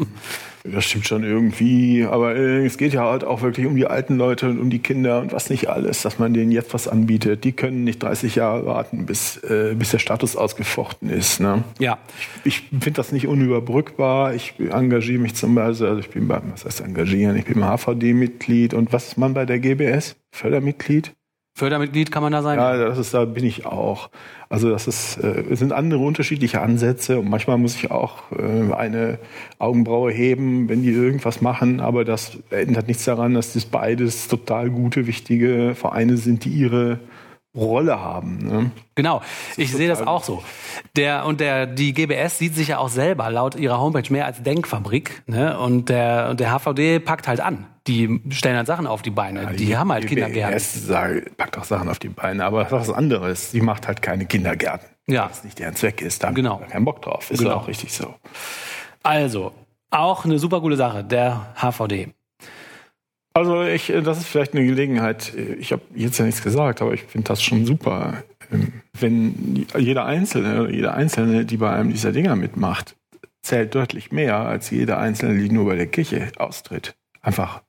[SPEAKER 2] Das stimmt schon irgendwie, aber äh, es geht ja halt auch wirklich um die alten Leute und um die Kinder und was nicht alles, dass man denen jetzt was anbietet. Die können nicht 30 Jahre warten, bis, äh, bis der Status ausgefochten ist. Ne?
[SPEAKER 1] Ja.
[SPEAKER 2] Ich finde das nicht unüberbrückbar. Ich engagiere mich zum Beispiel, also ich bin beim, was heißt engagieren? Ich bin HVD-Mitglied und was ist man bei der GBS? Fördermitglied?
[SPEAKER 1] Fördermitglied kann man da sein.
[SPEAKER 2] Ja, das ist, da bin ich auch. Also das ist, äh, es sind andere unterschiedliche Ansätze und manchmal muss ich auch äh, eine Augenbraue heben, wenn die irgendwas machen, aber das ändert nichts daran, dass das beides total gute, wichtige Vereine sind, die ihre Rolle haben. Ne?
[SPEAKER 1] Genau, ich sehe das auch so. Der und der die GBS sieht sich ja auch selber laut ihrer Homepage mehr als Denkfabrik, ne? Und der und der HVD packt halt an. Die stellen halt Sachen auf die Beine. die, haben halt Kindergärten.
[SPEAKER 2] GBS sagt, packt auch Sachen auf die Beine, aber das ist was anderes. Sie macht halt keine Kindergärten.
[SPEAKER 1] Ja.
[SPEAKER 2] Das nicht deren Zweck ist. Da haben
[SPEAKER 1] Genau.
[SPEAKER 2] wir keinen Bock drauf. Ist
[SPEAKER 1] Genau.
[SPEAKER 2] auch richtig so.
[SPEAKER 1] Also auch eine super coole Sache, der HVD.
[SPEAKER 2] Also ich, äh, das ist vielleicht eine Gelegenheit. äh, Ich habe jetzt ja nichts gesagt, aber ich finde das schon super, ähm, wenn jeder Einzelne, jede Einzelne, die bei einem dieser Dinger mitmacht, zählt deutlich mehr als jeder Einzelne, die nur bei der Kirche austritt. Einfach,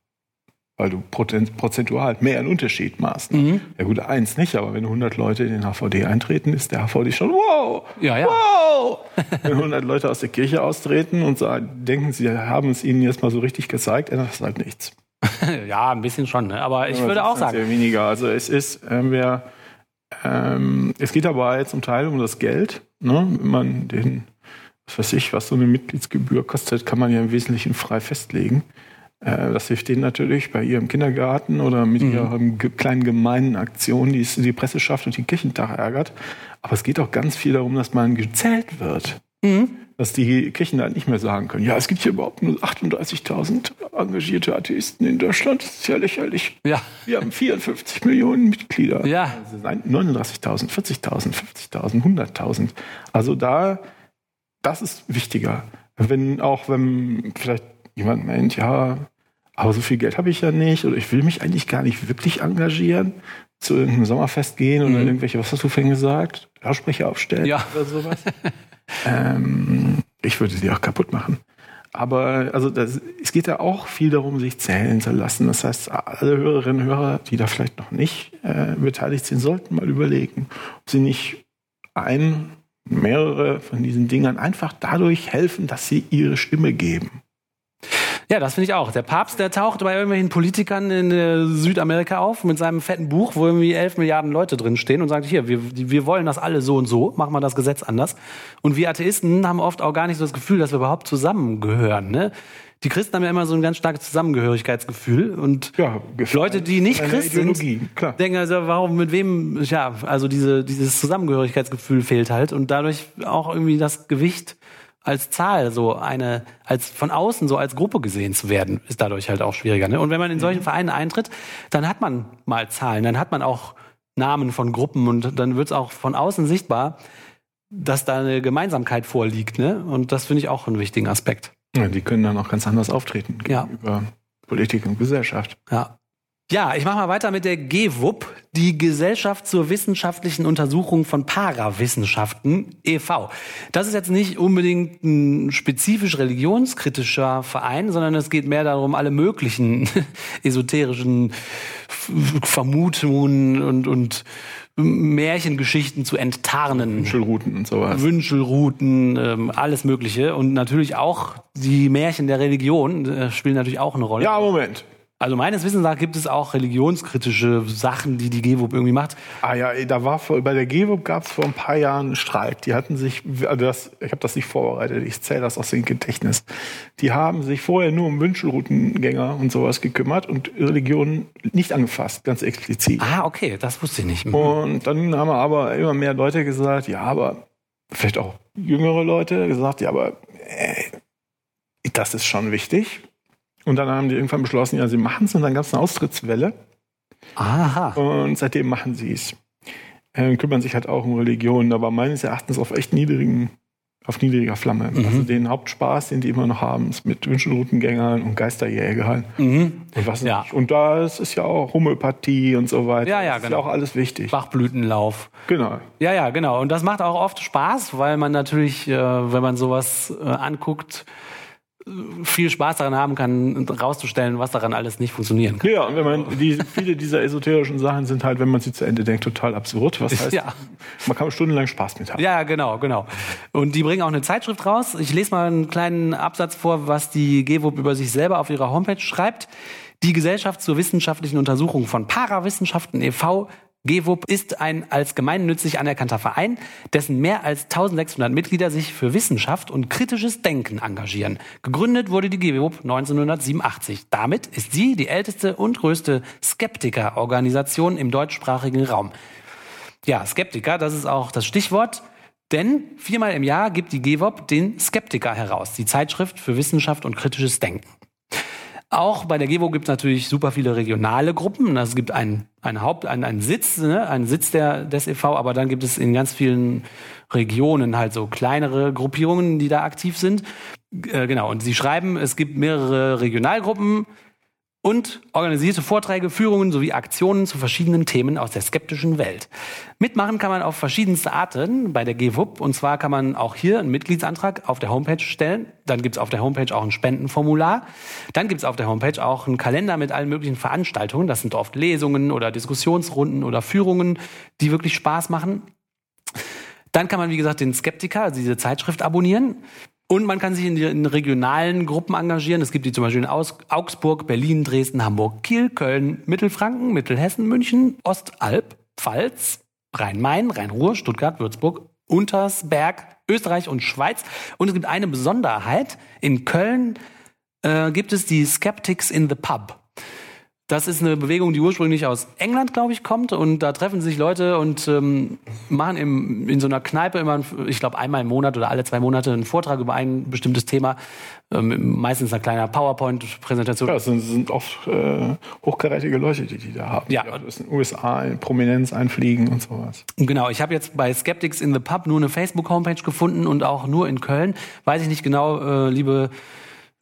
[SPEAKER 2] weil du prozentual mehr einen Unterschied machst. Ne? Ja gut, eins nicht, aber wenn 100 Leute in den HVD eintreten, ist der HVD schon wow,
[SPEAKER 1] Ja, ja.
[SPEAKER 2] wow. [LAUGHS] wenn 100 Leute aus der Kirche austreten und sagen, denken, sie haben es ihnen jetzt mal so richtig gezeigt, ändert das halt nichts. [LAUGHS]
[SPEAKER 1] ja, ein bisschen schon, ne? aber ich
[SPEAKER 2] Aber
[SPEAKER 1] würde auch
[SPEAKER 2] halt
[SPEAKER 1] sagen,
[SPEAKER 2] Sehr weniger. Also es ist, ähm, wer, ähm, es geht aber zum Teil um das Geld. Ne? Wenn man den, was weiß ich, was so eine Mitgliedsgebühr kostet, kann man ja im Wesentlichen frei festlegen. Äh, das hilft denen natürlich bei ihrem Kindergarten oder mit
[SPEAKER 1] Mhm.
[SPEAKER 2] ihren kleinen gemeinen Aktionen, die es die Presse schafft und den Kirchentag ärgert. Aber es geht auch ganz viel darum, dass man gezählt wird.
[SPEAKER 1] Mhm.
[SPEAKER 2] Dass die Kirchen halt nicht mehr sagen können, ja, es gibt hier überhaupt nur 38.000 engagierte Atheisten in Deutschland. Das ist ja lächerlich.
[SPEAKER 1] ja,
[SPEAKER 2] Wir haben 54 Millionen Mitglieder.
[SPEAKER 1] Ja.
[SPEAKER 2] Also nein, 39.000, 40.000, 50.000, 100.000. Also da, das ist wichtiger. Wenn auch, wenn vielleicht jemand meint, ja, aber so viel Geld habe ich ja nicht oder ich will mich eigentlich gar nicht wirklich engagieren, zu irgendeinem Sommerfest gehen oder
[SPEAKER 1] Mhm.
[SPEAKER 2] irgendwelche, was hast du vorhin gesagt? Lautsprecher aufstellen
[SPEAKER 1] Ja.
[SPEAKER 2] oder sowas. [LAUGHS] ähm, ich würde sie auch kaputt machen. Aber also das, es geht ja auch viel darum, sich zählen zu lassen. Das heißt, alle Hörerinnen und Hörer, die da vielleicht noch nicht äh, beteiligt sind, sollten mal überlegen, ob sie nicht ein, mehrere von diesen Dingern einfach dadurch helfen, dass sie ihre Stimme geben.
[SPEAKER 1] Ja, das finde ich auch. Der Papst, der taucht bei irgendwelchen Politikern in äh, Südamerika auf mit seinem fetten Buch, wo irgendwie 11 Milliarden Leute drin stehen und sagt, hier, wir, wir wollen das alle so und so, machen wir das Gesetz anders. Und wir Atheisten haben oft auch gar nicht so das Gefühl, dass wir überhaupt zusammengehören. Ne? Die Christen haben ja immer so ein ganz starkes Zusammengehörigkeitsgefühl und
[SPEAKER 2] Ja,
[SPEAKER 1] Leute, die nicht Christ
[SPEAKER 2] Ideologie,
[SPEAKER 1] sind,
[SPEAKER 2] klar.
[SPEAKER 1] denken also, warum, mit wem, ja, also diese, dieses Zusammengehörigkeitsgefühl fehlt halt und dadurch auch irgendwie das Gewicht als Zahl, so eine, als von außen so als Gruppe gesehen zu werden, ist dadurch halt auch schwieriger. Ne? Und wenn man in solchen Vereinen eintritt, dann hat man mal Zahlen, dann hat man auch Namen von Gruppen und dann wird es auch von außen sichtbar, dass da eine Gemeinsamkeit vorliegt. Ne? Und das finde ich auch einen wichtigen Aspekt.
[SPEAKER 2] Ja, die können dann auch ganz anders auftreten
[SPEAKER 1] Ja.
[SPEAKER 2] gegenüber Politik und Gesellschaft.
[SPEAKER 1] Ja. Ja, ich mache mal weiter mit der GWUP, die Gesellschaft zur wissenschaftlichen Untersuchung von Parawissenschaften e.V. Das ist jetzt nicht unbedingt ein spezifisch religionskritischer Verein, sondern es geht mehr darum, alle möglichen [LAUGHS] esoterischen Vermutungen und, und Märchengeschichten zu enttarnen.
[SPEAKER 2] Schulrouten und sowas.
[SPEAKER 1] Wünschelrouten, ähm, alles Mögliche. Und natürlich auch die Märchen der Religion äh, spielen natürlich auch eine Rolle.
[SPEAKER 2] Ja, Moment.
[SPEAKER 1] Also meines Wissens nach gibt es auch religionskritische Sachen, die die GWUP irgendwie macht.
[SPEAKER 2] Ah ja, da war vor, bei der GWUP gab es vor ein paar Jahren einen Streik. Die hatten sich, also das, ich habe das nicht vorbereitet, ich zähle das aus dem Gedächtnis. Die haben sich vorher nur um Wünschelroutengänger und sowas gekümmert und Religionen nicht angefasst, ganz explizit.
[SPEAKER 1] Ah, okay, das wusste ich nicht. Mhm.
[SPEAKER 2] Und dann haben aber immer mehr Leute gesagt, ja, aber vielleicht auch jüngere Leute gesagt, ja, aber äh, das ist schon wichtig. Und dann haben die irgendwann beschlossen, ja, sie machen es und dann gab es eine Austrittswelle.
[SPEAKER 1] Aha.
[SPEAKER 2] Und seitdem machen sie es. Äh, kümmern sich halt auch um Religion, aber meines Erachtens auf echt niedrigen, auf niedriger Flamme.
[SPEAKER 1] Mhm.
[SPEAKER 2] Also den Hauptspaß, den die immer noch haben, ist mit Wünschelroutengängern und Geisterjägern
[SPEAKER 1] Mhm.
[SPEAKER 2] und was
[SPEAKER 1] Ja.
[SPEAKER 2] nicht. Und da ist, ist ja auch Homöopathie und so weiter.
[SPEAKER 1] Ja, ja,
[SPEAKER 2] das ist
[SPEAKER 1] genau.
[SPEAKER 2] ja auch alles wichtig.
[SPEAKER 1] Bachblütenlauf.
[SPEAKER 2] Genau.
[SPEAKER 1] Ja, ja, genau. Und das macht auch oft Spaß, weil man natürlich, äh, wenn man sowas äh, anguckt, viel Spaß daran haben kann, rauszustellen, was daran alles nicht funktionieren kann.
[SPEAKER 2] Ja, und wenn man die, viele dieser esoterischen Sachen sind halt, wenn man sie zu Ende denkt, total absurd. Was heißt,
[SPEAKER 1] Ja.
[SPEAKER 2] man kann stundenlang Spaß mit haben.
[SPEAKER 1] Ja, genau, genau. Und die bringen auch eine Zeitschrift raus. Ich lese mal einen kleinen Absatz vor, was die GWUP über sich selber auf ihrer Homepage schreibt. Die Gesellschaft zur wissenschaftlichen Untersuchung von Parawissenschaften e.V. GWUP ist ein als gemeinnützig anerkannter Verein, dessen mehr als 1600 Mitglieder sich für Wissenschaft und kritisches Denken engagieren. Gegründet wurde die GWUP 1987. Damit ist sie die älteste und größte Skeptikerorganisation im deutschsprachigen Raum. Ja, Skeptiker, das ist auch das Stichwort. Denn viermal im Jahr gibt die GWOP den Skeptiker heraus, die Zeitschrift für Wissenschaft und kritisches Denken. Auch bei der GEWO gibt es natürlich super viele regionale Gruppen. Es gibt einen, einen Haupt, einen, einen Sitz, ne, einen Sitz der, des e.V., aber dann gibt es in ganz vielen Regionen halt so kleinere Gruppierungen, die da aktiv sind. Äh, genau, und sie schreiben, es gibt mehrere Regionalgruppen und organisierte Vorträge, Führungen sowie Aktionen zu verschiedenen Themen aus der skeptischen Welt. Mitmachen kann man auf verschiedenste Arten bei der GWUP. Und zwar kann man auch hier einen Mitgliedsantrag auf der Homepage stellen. Dann gibt's auf der Homepage auch ein Spendenformular. Dann gibt's auf der Homepage auch einen Kalender mit allen möglichen Veranstaltungen. Das sind oft Lesungen oder Diskussionsrunden oder Führungen, die wirklich Spaß machen. Dann kann man, wie gesagt, den Skeptiker, also diese Zeitschrift abonnieren. Und man kann sich in, in regionalen Gruppen engagieren. Es gibt die zum Beispiel in Aus, Augsburg, Berlin, Dresden, Hamburg, Kiel, Köln, Mittelfranken, Mittelhessen, München, Ostalb, Pfalz, Rhein-Main, Rhein-Ruhr, Stuttgart, Würzburg, Untersberg, Österreich und Schweiz. Und es gibt eine Besonderheit. In Köln äh, gibt es die Skeptics in the Pub. Das ist eine Bewegung, die ursprünglich aus England, glaube ich, kommt. Und da treffen sich Leute und ähm, machen im, in so einer Kneipe immer, ich glaube, einmal im Monat oder alle zwei Monate einen Vortrag über ein bestimmtes Thema. Ähm, meistens eine kleine PowerPoint-Präsentation.
[SPEAKER 2] Ja, das sind, sind oft äh, hochkarätige Leute, die die da haben.
[SPEAKER 1] Ja.
[SPEAKER 2] Die aus den USA in Prominenz einfliegen und sowas.
[SPEAKER 1] Genau, ich habe jetzt bei Skeptics in the Pub nur eine Facebook-Homepage gefunden und auch nur in Köln. Weiß ich nicht genau, äh, liebe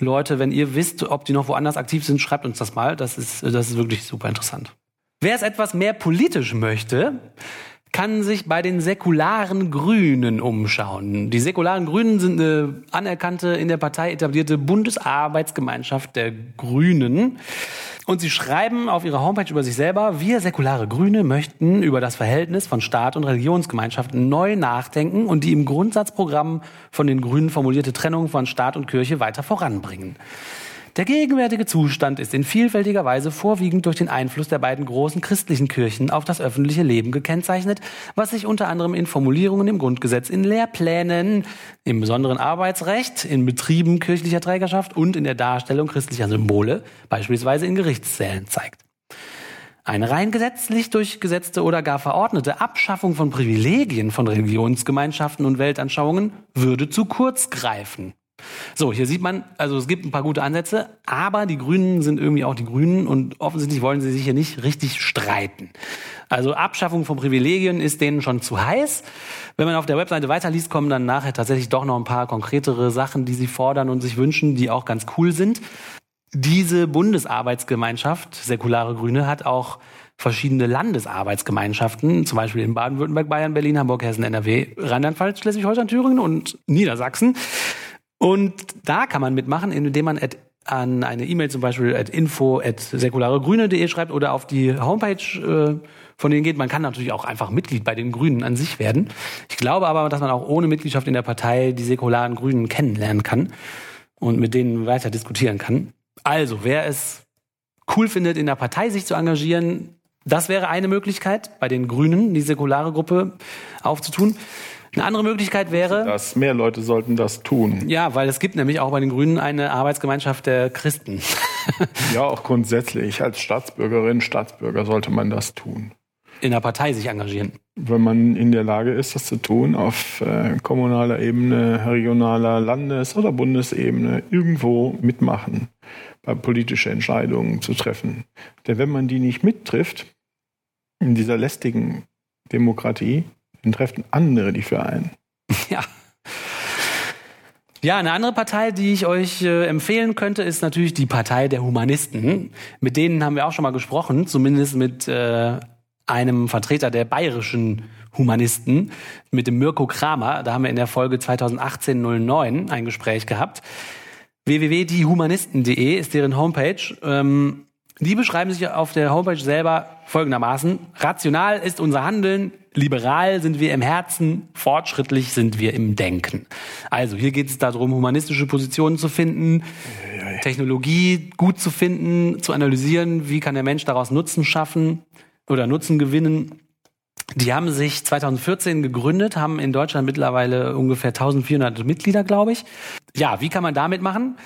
[SPEAKER 1] Leute, wenn ihr wisst, ob die noch woanders aktiv sind, schreibt uns das mal. Das ist, das ist wirklich super interessant. Wer es etwas mehr politisch möchte, kann sich bei den säkularen Grünen umschauen. Die säkularen Grünen sind eine anerkannte, in der Partei etablierte Bundesarbeitsgemeinschaft der Grünen. Und sie schreiben auf ihrer Homepage über sich selber, wir säkulare Grüne möchten über das Verhältnis von Staat und Religionsgemeinschaften neu nachdenken und die im Grundsatzprogramm von den Grünen formulierte Trennung von Staat und Kirche weiter voranbringen. Der gegenwärtige Zustand ist in vielfältiger Weise vorwiegend durch den Einfluss der beiden großen christlichen Kirchen auf das öffentliche Leben gekennzeichnet, was sich unter anderem in Formulierungen im Grundgesetz, in Lehrplänen, im besonderen Arbeitsrecht, in Betrieben kirchlicher Trägerschaft und in der Darstellung christlicher Symbole, beispielsweise in Gerichtszählen zeigt. Eine rein gesetzlich durchgesetzte oder gar verordnete Abschaffung von Privilegien von Religionsgemeinschaften und Weltanschauungen würde zu kurz greifen. So, hier sieht man, also es gibt ein paar gute Ansätze, aber die Grünen sind irgendwie auch die Grünen und offensichtlich wollen sie sich hier nicht richtig streiten. Also Abschaffung von Privilegien ist denen schon zu heiß. Wenn man auf der Webseite weiterliest, kommen dann nachher tatsächlich doch noch ein paar konkretere Sachen, die sie fordern und sich wünschen, die auch ganz cool sind. Diese Bundesarbeitsgemeinschaft, säkulare Grüne, hat auch verschiedene Landesarbeitsgemeinschaften, zum Beispiel in Baden-Württemberg, Bayern, Berlin, Hamburg, Hessen, NRW, Rheinland-Pfalz, Schleswig-Holstein, Thüringen und Niedersachsen. Und da kann man mitmachen, indem man at, an eine E-Mail zum Beispiel at info at säkularegrüne.de schreibt oder auf die Homepage äh, von denen geht. Man kann natürlich auch einfach Mitglied bei den Grünen an sich werden. Ich glaube aber, dass man auch ohne Mitgliedschaft in der Partei die säkularen Grünen kennenlernen kann und mit denen weiter diskutieren kann. Also, wer es cool findet, in der Partei sich zu engagieren, das wäre eine Möglichkeit, bei den Grünen die säkulare Gruppe aufzutun. Eine andere Möglichkeit wäre.
[SPEAKER 2] Dass mehr Leute sollten das tun.
[SPEAKER 1] Ja, weil es gibt nämlich auch bei den Grünen eine Arbeitsgemeinschaft der Christen. [LAUGHS]
[SPEAKER 2] ja, auch grundsätzlich. Als Staatsbürgerin, Staatsbürger sollte man das tun.
[SPEAKER 1] In der Partei sich engagieren.
[SPEAKER 2] Wenn man in der Lage ist, das zu tun, auf äh, kommunaler Ebene, regionaler, Landes- oder Bundesebene, irgendwo mitmachen, bei politische Entscheidungen zu treffen. Denn wenn man die nicht mittrifft, in dieser lästigen Demokratie, dann treffen andere die für einen. [LAUGHS]
[SPEAKER 1] Ja. Ja, eine andere Partei, die ich euch äh, empfehlen könnte, ist natürlich die Partei der Humanisten. Mit denen haben wir auch schon mal gesprochen, zumindest mit äh, einem Vertreter der bayerischen Humanisten, mit dem Mirko Kramer. Da haben wir in der Folge 2018-09 ein Gespräch gehabt. www.diehumanisten.de ist deren Homepage. Ähm, die beschreiben sich auf der Homepage selber folgendermaßen. Rational ist unser Handeln, liberal sind wir im Herzen, fortschrittlich sind wir im Denken. Also hier geht es darum, humanistische Positionen zu finden, Technologie gut zu finden, zu analysieren, wie kann der Mensch daraus Nutzen schaffen oder Nutzen gewinnen. Die haben sich 2014 gegründet, haben in Deutschland mittlerweile ungefähr 1400 Mitglieder, glaube ich. Ja, wie kann man damit machen?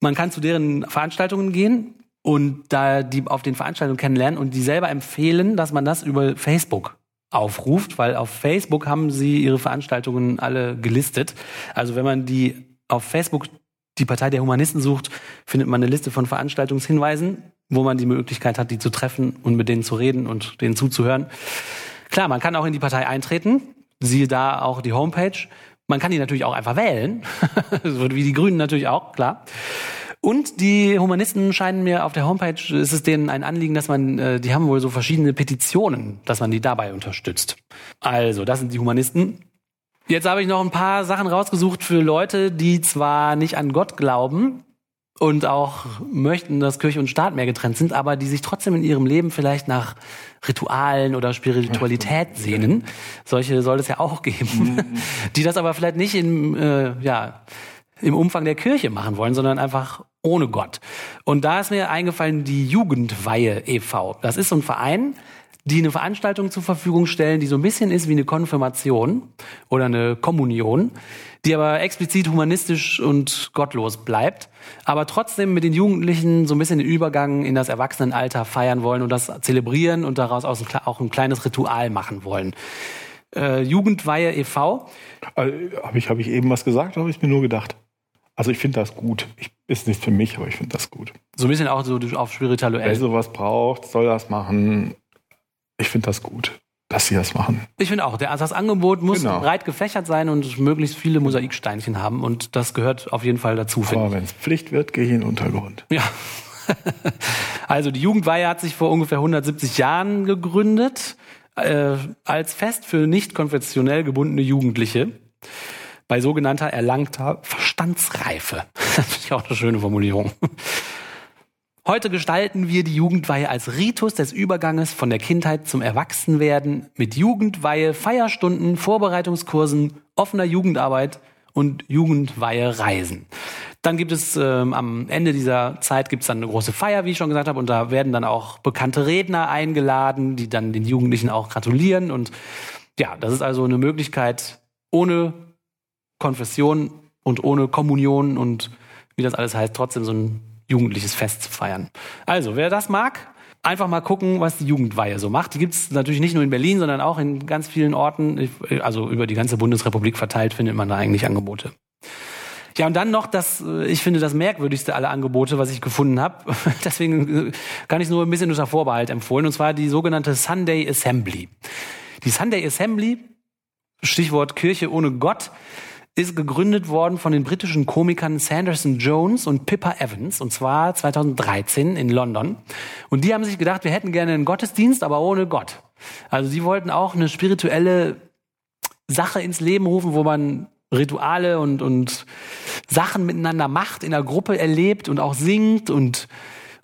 [SPEAKER 1] Man kann zu deren Veranstaltungen gehen und da die auf den Veranstaltungen kennenlernen und die selber empfehlen, dass man das über Facebook aufruft, weil auf Facebook haben sie ihre Veranstaltungen alle gelistet. Also wenn man die auf Facebook die Partei der Humanisten sucht, findet man eine Liste von Veranstaltungshinweisen, wo man die Möglichkeit hat, die zu treffen und mit denen zu reden und denen zuzuhören. Klar, man kann auch in die Partei eintreten. Siehe da auch die Homepage. Man kann die natürlich auch einfach wählen. [LAUGHS] wie die Grünen natürlich auch, klar. Und die Humanisten scheinen mir auf der Homepage, ist es denen ein Anliegen, dass man, äh, die haben wohl so verschiedene Petitionen, dass man die dabei unterstützt. Also, das sind die Humanisten. Jetzt habe ich noch ein paar Sachen rausgesucht für Leute, die zwar nicht an Gott glauben und auch möchten, dass Kirche und Staat mehr getrennt sind, aber die sich trotzdem in ihrem Leben vielleicht nach Ritualen oder Spiritualität sehnen. Solche soll es ja auch geben. [LAUGHS] Die das aber vielleicht nicht in, äh, ja, im Umfang der Kirche machen wollen, sondern einfach ohne Gott. Und da ist mir eingefallen die Jugendweihe e.V. Das ist so ein Verein, die eine Veranstaltung zur Verfügung stellen, die so ein bisschen ist wie eine Konfirmation oder eine Kommunion, die aber explizit humanistisch und gottlos bleibt, aber trotzdem mit den Jugendlichen so ein bisschen den Übergang in das Erwachsenenalter feiern wollen und das zelebrieren und daraus auch ein kleines Ritual machen wollen. Äh, Jugendweihe e.V.
[SPEAKER 2] Äh, habe ich, hab ich eben was gesagt, habe ich mir nur gedacht. Also ich finde das gut. Ich, ist nicht für mich, aber ich finde das gut.
[SPEAKER 1] So ein bisschen auch so auf spirituell.
[SPEAKER 2] Wer sowas braucht, soll das machen ich finde das gut, dass sie das machen.
[SPEAKER 1] Ich finde auch, der, also das Angebot muss genau. breit gefächert sein und möglichst viele Mosaiksteinchen haben und das gehört auf jeden Fall dazu.
[SPEAKER 2] Aber wenn es Pflicht wird, gehe ich in den Untergrund.
[SPEAKER 1] Ja. [LAUGHS] also die Jugendweihe hat sich vor ungefähr 170 Jahren gegründet äh, als Fest für nicht konfessionell gebundene Jugendliche bei sogenannter erlangter Verstandsreife. [LAUGHS] Das finde ich auch eine schöne Formulierung. Heute gestalten wir die Jugendweihe als Ritus des Überganges von der Kindheit zum Erwachsenwerden mit Jugendweihe, Feierstunden, Vorbereitungskursen, offener Jugendarbeit und Jugendweihe-Reisen. Dann gibt es ähm, am Ende dieser Zeit gibt es dann eine große Feier, wie ich schon gesagt habe, und da werden dann auch bekannte Redner eingeladen, die dann den Jugendlichen auch gratulieren. Und ja, das ist also eine Möglichkeit ohne Konfession und ohne Kommunion und wie das alles heißt, trotzdem so ein jugendliches Fest zu feiern. Also, wer das mag, einfach mal gucken, was die Jugendweihe so macht. Die gibt es natürlich nicht nur in Berlin, sondern auch in ganz vielen Orten. Also über die ganze Bundesrepublik verteilt findet man da eigentlich Angebote. Ja, und dann noch das, äh, ich finde, das merkwürdigste aller Angebote, was ich gefunden habe. [LAUGHS] Deswegen äh, kann ich nur ein bisschen unter Vorbehalt empfohlen, und zwar die sogenannte Sunday Assembly. Die Sunday Assembly, Stichwort Kirche ohne Gott, ist gegründet worden von den britischen Komikern Sanderson Jones und Pippa Evans, und zwar 2013 in London. Und die haben sich gedacht, wir hätten gerne einen Gottesdienst, aber ohne Gott. Also sie wollten auch eine spirituelle Sache ins Leben rufen, wo man Rituale und, und Sachen miteinander macht, in der Gruppe erlebt und auch singt und,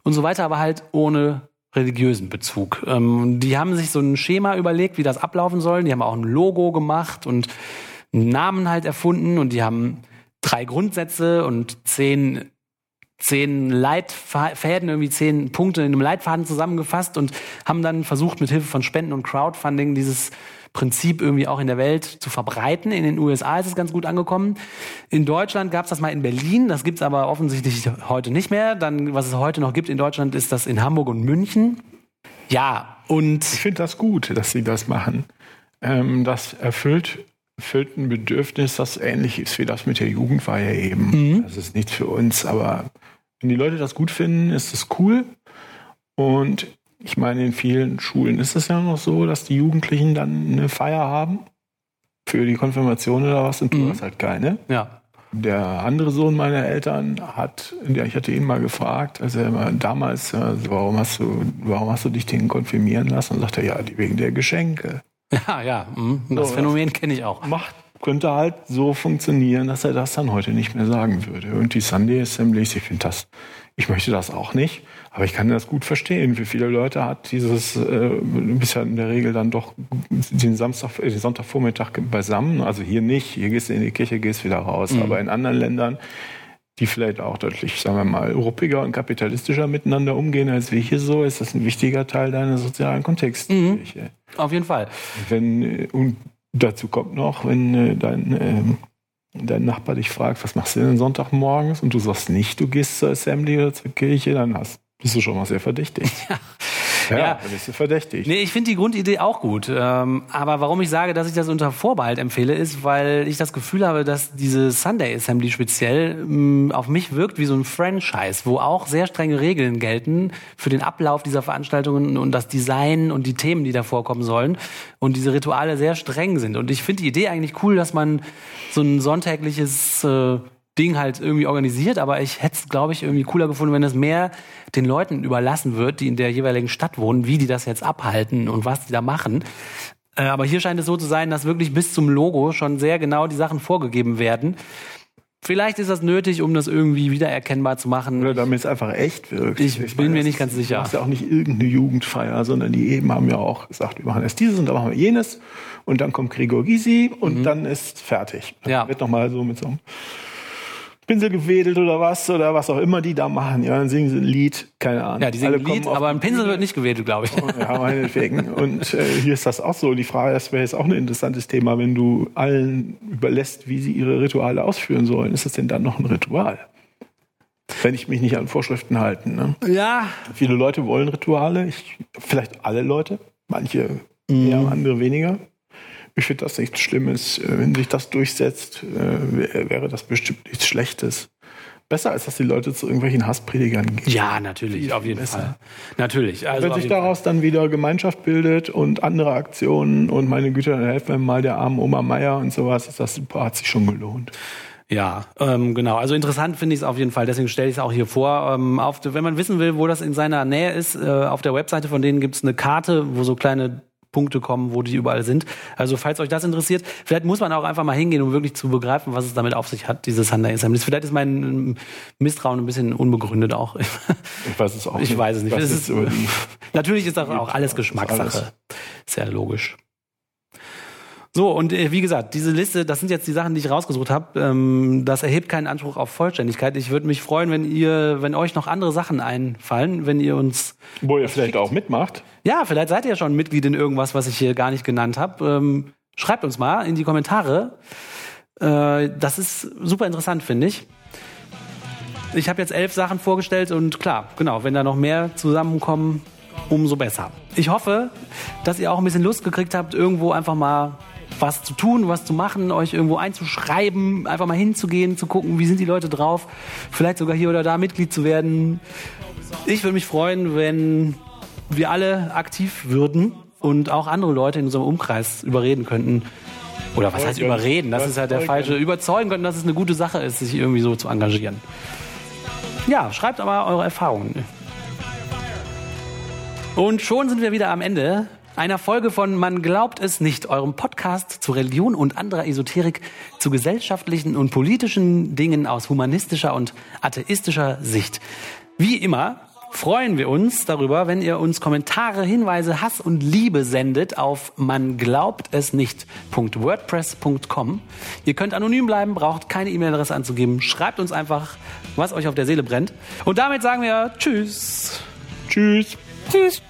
[SPEAKER 1] und so weiter, aber halt ohne religiösen Bezug. Ähm, die haben sich so ein Schema überlegt, wie das ablaufen soll. Die haben auch ein Logo gemacht und Namen halt erfunden und die haben drei Grundsätze und zehn zehn Leitfäden, irgendwie zehn Punkte in einem Leitfaden zusammengefasst und haben dann versucht, mit Hilfe von Spenden und Crowdfunding dieses Prinzip irgendwie auch in der Welt zu verbreiten. In den USA ist es ganz gut angekommen. In Deutschland gab es das mal in Berlin, das gibt es aber offensichtlich heute nicht mehr. Dann, was es heute noch gibt in Deutschland, ist das in Hamburg und München. Ja, und.
[SPEAKER 2] Ich finde das gut, dass sie das machen. Ähm, das erfüllt erfüllt ein Bedürfnis, das ähnlich ist wie das mit der Jugendweihe eben. Mhm. Das ist nichts für uns, aber wenn die Leute das gut finden, ist das cool. Und ich meine, in vielen Schulen ist es ja noch so, dass die Jugendlichen dann eine Feier haben für die Konfirmation oder was und du mhm. hast halt keine.
[SPEAKER 1] Ja.
[SPEAKER 2] Der andere Sohn meiner Eltern hat, ja, ich hatte ihn mal gefragt, also er damals, also warum hast du, warum hast du dich den konfirmieren lassen? Und sagt er, ja, wegen der Geschenke. [LAUGHS]
[SPEAKER 1] Ja, ja, mh. das so, Phänomen kenne ich auch.
[SPEAKER 2] Macht, könnte halt so funktionieren, dass er das dann heute nicht mehr sagen würde. Und die Sunday Assemblies, ich finde das, ich möchte das auch nicht, aber ich kann das gut verstehen. Für viele Leute hat dieses, äh, bist ja in der Regel dann doch den Samstag, den Sonntagvormittag beisammen. Also hier nicht, hier gehst du in die Kirche, gehst wieder raus. Mhm. Aber in anderen Ländern die vielleicht auch deutlich, sagen wir mal, ruppiger und kapitalistischer miteinander umgehen als wir hier so, ist das ein wichtiger Teil deiner sozialen Kontexte. Mhm.
[SPEAKER 1] Auf jeden Fall.
[SPEAKER 2] Wenn, und dazu kommt noch, wenn äh, dein, äh, dein Nachbar dich fragt, was machst du denn Sonntagmorgens und du sagst nicht, du gehst zur Assembly oder zur Kirche, dann hast, bist du schon mal sehr verdächtig. [LAUGHS] Ja. Ja, ja. bist du verdächtig.
[SPEAKER 1] Nee, ich finde die Grundidee auch gut. Ähm, aber warum ich sage, dass ich das unter Vorbehalt empfehle, ist, weil ich das Gefühl habe, dass diese Sunday Assembly speziell ähm, auf mich wirkt wie so ein Franchise, wo auch sehr strenge Regeln gelten für den Ablauf dieser Veranstaltungen und das Design und die Themen, die da vorkommen sollen. Und diese Rituale sehr streng sind. Und ich finde die Idee eigentlich cool, dass man so ein sonntägliches äh, Ding halt irgendwie organisiert, aber ich hätte es, glaube ich, irgendwie cooler gefunden, wenn es mehr den Leuten überlassen wird, die in der jeweiligen Stadt wohnen, wie die das jetzt abhalten und was die da machen. Äh, aber hier scheint es so zu sein, dass wirklich bis zum Logo schon sehr genau die Sachen vorgegeben werden. Vielleicht ist das nötig, um das irgendwie wiedererkennbar zu machen.
[SPEAKER 2] Oder damit es einfach echt wirkt.
[SPEAKER 1] Ich, ich bin meine, mir nicht ganz sicher.
[SPEAKER 2] Das ist ja auch nicht irgendeine Jugendfeier, sondern die eben haben ja auch gesagt, wir machen erst dieses und dann machen wir jenes. Und dann kommt Gregor Gysi und mhm. dann ist fertig. Dann
[SPEAKER 1] ja.
[SPEAKER 2] wird nochmal so mit so einem Pinsel gewedelt oder was oder was auch immer die da machen. Ja, dann singen sie ein Lied, keine Ahnung.
[SPEAKER 1] Ja, die singen ein Lied, aber ein Pinsel wird nicht gewedelt, glaube ich.
[SPEAKER 2] Ja, meinetwegen. Und äh, hier ist das auch so. Die Frage, das wäre jetzt auch ein interessantes Thema, wenn du allen überlässt, wie sie ihre Rituale ausführen sollen. Ist das denn dann noch ein Ritual? Wenn ich mich nicht an Vorschriften halte. Ne?
[SPEAKER 1] Ja,
[SPEAKER 2] Viele Leute wollen Rituale, ich, vielleicht alle Leute, manche mehr, andere weniger. Ich finde das nichts Schlimmes. Äh, Wenn sich das durchsetzt, äh, wär- wäre das bestimmt nichts Schlechtes. Besser als dass die Leute zu irgendwelchen Hasspredigern gehen.
[SPEAKER 1] ja, natürlich, auf jeden
[SPEAKER 2] besser.
[SPEAKER 1] Fall. Natürlich. Also
[SPEAKER 2] Wenn sich
[SPEAKER 1] jeden Fall.
[SPEAKER 2] daraus dann wieder Gemeinschaft bildet und andere Aktionen und meine Güte, dann helfen wir mal der armen Oma Meier und sowas, ist das super, hat sich schon gelohnt.
[SPEAKER 1] Ja, ähm, genau. Also interessant finde ich es auf jeden Fall. Deswegen stelle ich es auch hier vor. Ähm, auf, wenn man wissen will, wo das in seiner Nähe ist, äh, auf der Webseite von denen gibt es eine Karte, wo so kleine Punkte kommen, wo die überall sind. Also falls euch das interessiert, vielleicht muss man auch einfach mal hingehen, um wirklich zu begreifen, was es damit auf sich hat, dieses Sunday Assemblies. Vielleicht ist mein Misstrauen ein bisschen unbegründet auch.
[SPEAKER 2] Ich weiß es auch
[SPEAKER 1] Ich weiß es nicht.
[SPEAKER 2] Was
[SPEAKER 1] Es
[SPEAKER 2] jetzt
[SPEAKER 1] ist, [LAUGHS] natürlich ist das auch alles Geschmackssache. Sehr logisch. So, und äh, wie gesagt, diese Liste, das sind jetzt die Sachen, die ich rausgesucht habe. Ähm, das erhebt keinen Anspruch auf Vollständigkeit. Ich würde mich freuen, wenn ihr, wenn euch noch andere Sachen einfallen, wenn ihr uns.
[SPEAKER 2] Wo ihr vielleicht auch mitmacht.
[SPEAKER 1] Ja, vielleicht seid ihr ja schon Mitglied in irgendwas, was ich hier gar nicht genannt habe. Ähm, schreibt uns mal in die Kommentare. Äh, das ist super interessant, finde ich. Ich habe jetzt elf Sachen vorgestellt und klar, genau, wenn da noch mehr zusammenkommen, umso besser. Ich hoffe, dass ihr auch ein bisschen Lust gekriegt habt, irgendwo einfach mal was zu tun, was zu machen, euch irgendwo einzuschreiben, einfach mal hinzugehen, zu gucken, wie sind die Leute drauf, vielleicht sogar hier oder da Mitglied zu werden. Ich würde mich freuen, wenn wir alle aktiv würden und auch andere Leute in unserem Umkreis überreden könnten. Oder was heißt überreden? Das ist halt der falsche. Überzeugen könnten, dass es eine gute Sache ist, sich irgendwie so zu engagieren. Ja, schreibt aber eure Erfahrungen. Und schon sind wir wieder am Ende einer Folge von Man glaubt es nicht, eurem Podcast zu Religion und anderer Esoterik, zu gesellschaftlichen und politischen Dingen aus humanistischer und atheistischer Sicht. Wie immer freuen wir uns darüber, wenn ihr uns Kommentare, Hinweise, Hass und Liebe sendet auf man glaubt es nicht.wordpress.com. Ihr könnt anonym bleiben, braucht keine E-Mail-Adresse anzugeben. Schreibt uns einfach, was euch auf der Seele brennt. Und damit sagen wir Tschüss.
[SPEAKER 2] Tschüss.
[SPEAKER 3] Tschüss.